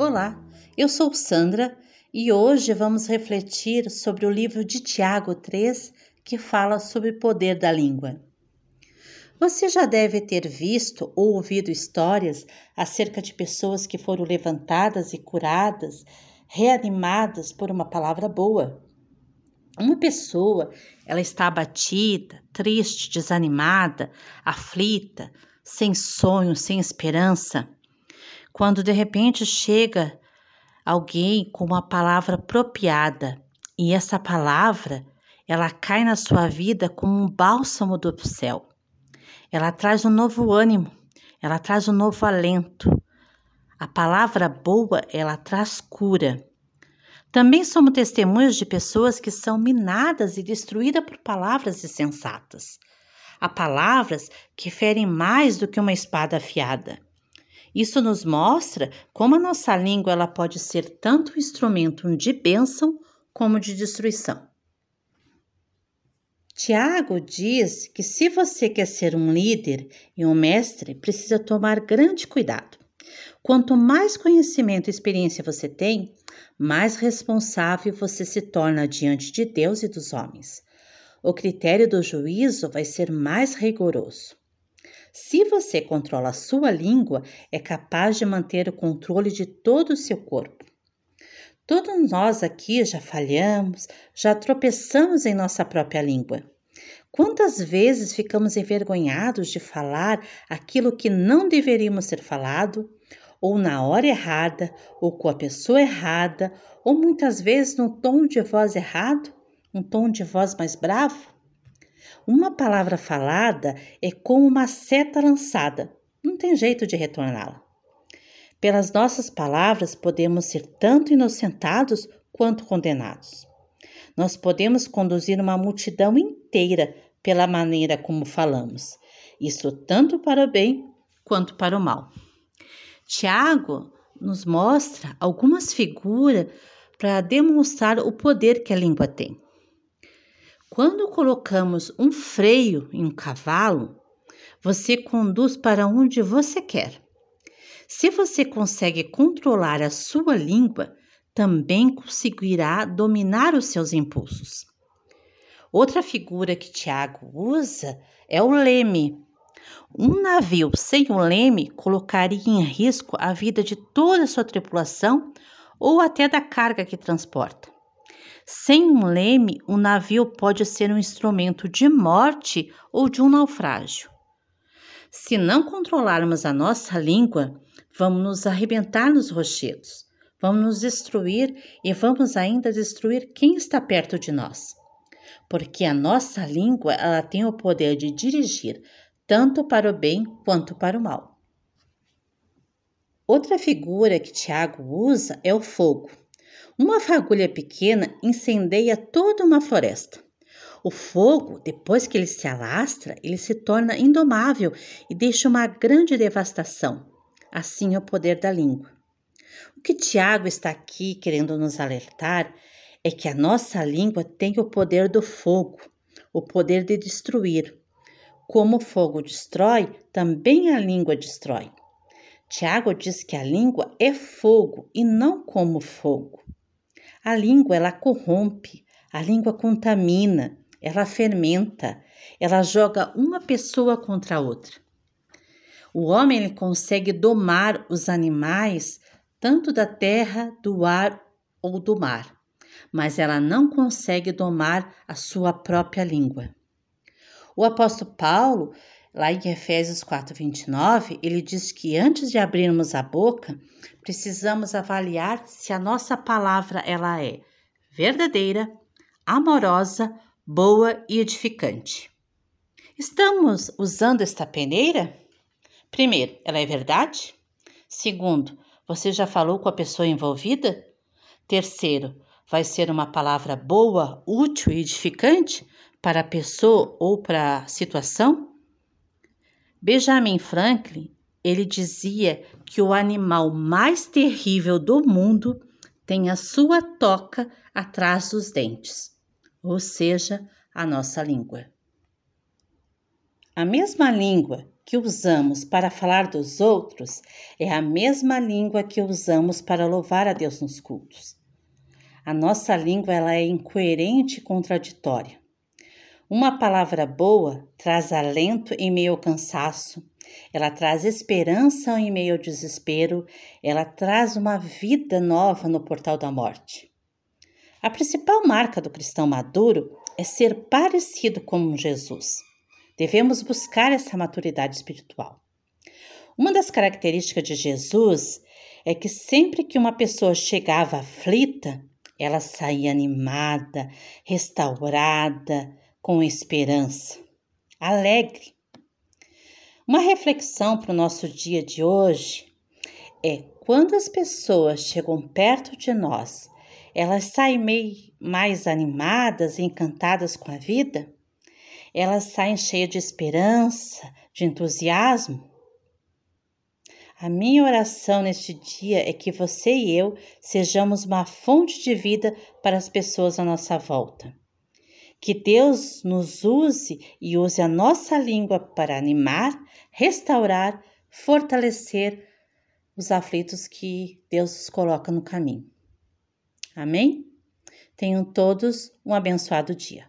Olá, eu sou Sandra e hoje vamos refletir sobre o livro de Tiago 3 que fala sobre o poder da língua. Você já deve ter visto ou ouvido histórias acerca de pessoas que foram levantadas e curadas, reanimadas por uma palavra boa. Uma pessoa, ela está abatida, triste, desanimada, aflita, sem sonho, sem esperança quando de repente chega alguém com uma palavra apropriada e essa palavra ela cai na sua vida como um bálsamo do céu. Ela traz um novo ânimo, ela traz um novo alento. A palavra boa, ela traz cura. Também somos testemunhos de pessoas que são minadas e destruídas por palavras insensatas. Há palavras que ferem mais do que uma espada afiada. Isso nos mostra como a nossa língua ela pode ser tanto um instrumento de bênção como de destruição. Tiago diz que se você quer ser um líder e um mestre, precisa tomar grande cuidado. Quanto mais conhecimento e experiência você tem, mais responsável você se torna diante de Deus e dos homens. O critério do juízo vai ser mais rigoroso. Se você controla a sua língua, é capaz de manter o controle de todo o seu corpo. Todos nós aqui já falhamos, já tropeçamos em nossa própria língua. Quantas vezes ficamos envergonhados de falar aquilo que não deveríamos ser falado, ou na hora errada, ou com a pessoa errada, ou muitas vezes no tom de voz errado, um tom de voz mais bravo? Uma palavra falada é como uma seta lançada, não tem jeito de retorná-la. Pelas nossas palavras podemos ser tanto inocentados quanto condenados. Nós podemos conduzir uma multidão inteira pela maneira como falamos, isso tanto para o bem quanto para o mal. Tiago nos mostra algumas figuras para demonstrar o poder que a língua tem. Quando colocamos um freio em um cavalo, você conduz para onde você quer. Se você consegue controlar a sua língua, também conseguirá dominar os seus impulsos. Outra figura que Tiago usa é o leme. Um navio sem o leme colocaria em risco a vida de toda a sua tripulação ou até da carga que transporta. Sem um leme, o um navio pode ser um instrumento de morte ou de um naufrágio. Se não controlarmos a nossa língua, vamos nos arrebentar nos rochedos, vamos nos destruir e vamos ainda destruir quem está perto de nós. Porque a nossa língua ela tem o poder de dirigir tanto para o bem quanto para o mal. Outra figura que Tiago usa é o fogo. Uma fagulha pequena incendeia toda uma floresta. O fogo, depois que ele se alastra, ele se torna indomável e deixa uma grande devastação. Assim é o poder da língua. O que Tiago está aqui querendo nos alertar é que a nossa língua tem o poder do fogo, o poder de destruir. Como o fogo destrói, também a língua destrói. Tiago diz que a língua é fogo e não como fogo. A língua ela corrompe, a língua contamina, ela fermenta, ela joga uma pessoa contra a outra. O homem ele consegue domar os animais tanto da terra, do ar ou do mar, mas ela não consegue domar a sua própria língua. O apóstolo Paulo, lá em Efésios 4:29, ele diz que antes de abrirmos a boca, precisamos avaliar se a nossa palavra ela é verdadeira, amorosa, boa e edificante. Estamos usando esta peneira? Primeiro, ela é verdade? Segundo, você já falou com a pessoa envolvida? Terceiro, vai ser uma palavra boa, útil e edificante para a pessoa ou para a situação? Benjamin Franklin, ele dizia que o animal mais terrível do mundo tem a sua toca atrás dos dentes, ou seja, a nossa língua. A mesma língua que usamos para falar dos outros é a mesma língua que usamos para louvar a Deus nos cultos. A nossa língua ela é incoerente e contraditória. Uma palavra boa traz alento em meio ao cansaço, ela traz esperança em meio ao desespero, ela traz uma vida nova no portal da morte. A principal marca do cristão maduro é ser parecido com Jesus. Devemos buscar essa maturidade espiritual. Uma das características de Jesus é que sempre que uma pessoa chegava aflita, ela saía animada, restaurada, com esperança, alegre. Uma reflexão para o nosso dia de hoje é quando as pessoas chegam perto de nós, elas saem meio mais animadas encantadas com a vida? elas saem cheias de esperança, de entusiasmo. A minha oração neste dia é que você e eu sejamos uma fonte de vida para as pessoas à nossa volta. Que Deus nos use e use a nossa língua para animar, restaurar, fortalecer os aflitos que Deus os coloca no caminho. Amém? Tenham todos um abençoado dia.